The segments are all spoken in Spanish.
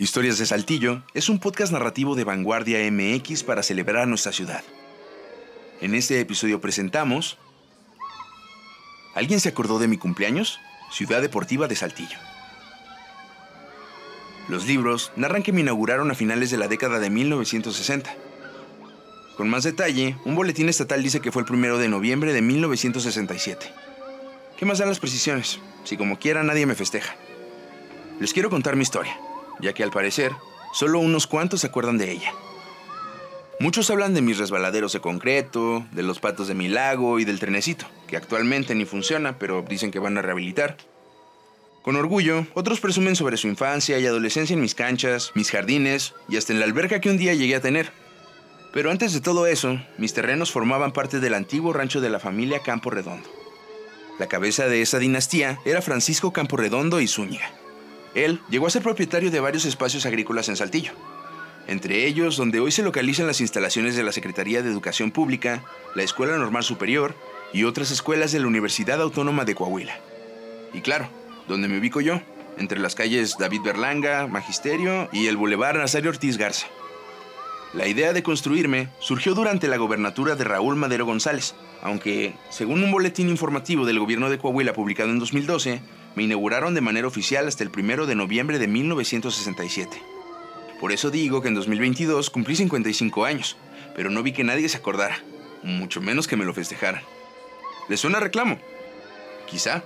Historias de Saltillo es un podcast narrativo de Vanguardia MX para celebrar nuestra ciudad. En este episodio presentamos ¿Alguien se acordó de mi cumpleaños? Ciudad Deportiva de Saltillo. Los libros narran que me inauguraron a finales de la década de 1960. Con más detalle, un boletín estatal dice que fue el primero de noviembre de 1967. ¿Qué más dan las precisiones? Si como quiera nadie me festeja. Les quiero contar mi historia ya que al parecer, solo unos cuantos se acuerdan de ella. Muchos hablan de mis resbaladeros de concreto, de los patos de mi lago y del trenecito, que actualmente ni funciona, pero dicen que van a rehabilitar. Con orgullo, otros presumen sobre su infancia y adolescencia en mis canchas, mis jardines y hasta en la alberca que un día llegué a tener. Pero antes de todo eso, mis terrenos formaban parte del antiguo rancho de la familia Campo Redondo. La cabeza de esa dinastía era Francisco Campo Redondo y Zúñiga, él llegó a ser propietario de varios espacios agrícolas en Saltillo, entre ellos donde hoy se localizan las instalaciones de la Secretaría de Educación Pública, la Escuela Normal Superior y otras escuelas de la Universidad Autónoma de Coahuila. Y claro, donde me ubico yo, entre las calles David Berlanga, Magisterio y el Boulevard Nazario Ortiz Garza. La idea de construirme surgió durante la gobernatura de Raúl Madero González, aunque, según un boletín informativo del gobierno de Coahuila publicado en 2012, me inauguraron de manera oficial hasta el 1 de noviembre de 1967. Por eso digo que en 2022 cumplí 55 años, pero no vi que nadie se acordara, mucho menos que me lo festejara. ¿Les suena reclamo? Quizá.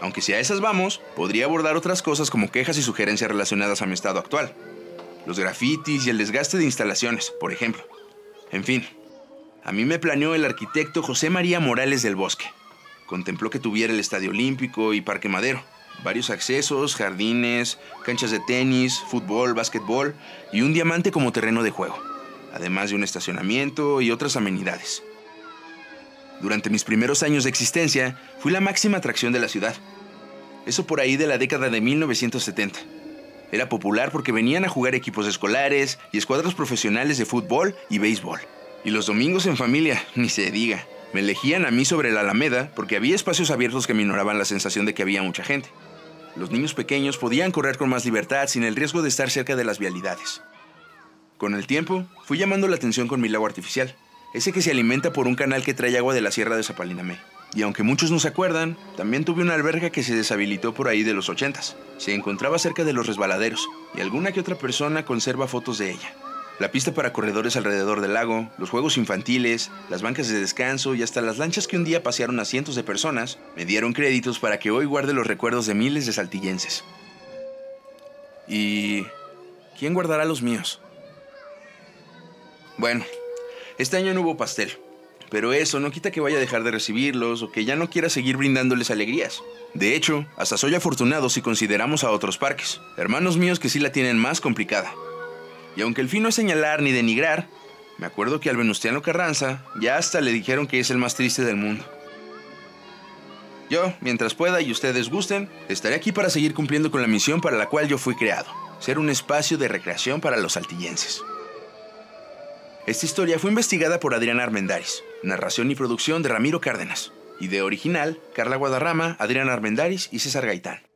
Aunque si a esas vamos, podría abordar otras cosas como quejas y sugerencias relacionadas a mi estado actual. Los grafitis y el desgaste de instalaciones, por ejemplo. En fin, a mí me planeó el arquitecto José María Morales del Bosque, Contempló que tuviera el Estadio Olímpico y Parque Madero, varios accesos, jardines, canchas de tenis, fútbol, básquetbol y un diamante como terreno de juego, además de un estacionamiento y otras amenidades. Durante mis primeros años de existencia, fui la máxima atracción de la ciudad. Eso por ahí de la década de 1970. Era popular porque venían a jugar equipos escolares y escuadras profesionales de fútbol y béisbol. Y los domingos en familia, ni se diga. Me elegían a mí sobre la Alameda porque había espacios abiertos que minoraban la sensación de que había mucha gente. Los niños pequeños podían correr con más libertad sin el riesgo de estar cerca de las vialidades. Con el tiempo, fui llamando la atención con mi lago artificial, ese que se alimenta por un canal que trae agua de la sierra de Zapalinamé. Y aunque muchos no se acuerdan, también tuve una alberga que se deshabilitó por ahí de los ochentas. Se encontraba cerca de los resbaladeros y alguna que otra persona conserva fotos de ella la pista para corredores alrededor del lago, los juegos infantiles, las bancas de descanso y hasta las lanchas que un día pasearon a cientos de personas me dieron créditos para que hoy guarde los recuerdos de miles de saltillenses. ¿Y quién guardará los míos? Bueno, este año no hubo pastel, pero eso no quita que vaya a dejar de recibirlos o que ya no quiera seguir brindándoles alegrías. De hecho, hasta soy afortunado si consideramos a otros parques, hermanos míos que sí la tienen más complicada. Y aunque el fin no es señalar ni denigrar, me acuerdo que al Venustiano Carranza ya hasta le dijeron que es el más triste del mundo. Yo, mientras pueda y ustedes gusten, estaré aquí para seguir cumpliendo con la misión para la cual yo fui creado, ser un espacio de recreación para los saltillenses. Esta historia fue investigada por Adrián Armendaris, narración y producción de Ramiro Cárdenas, idea original, Carla Guadarrama, Adrián Armendaris y César Gaitán.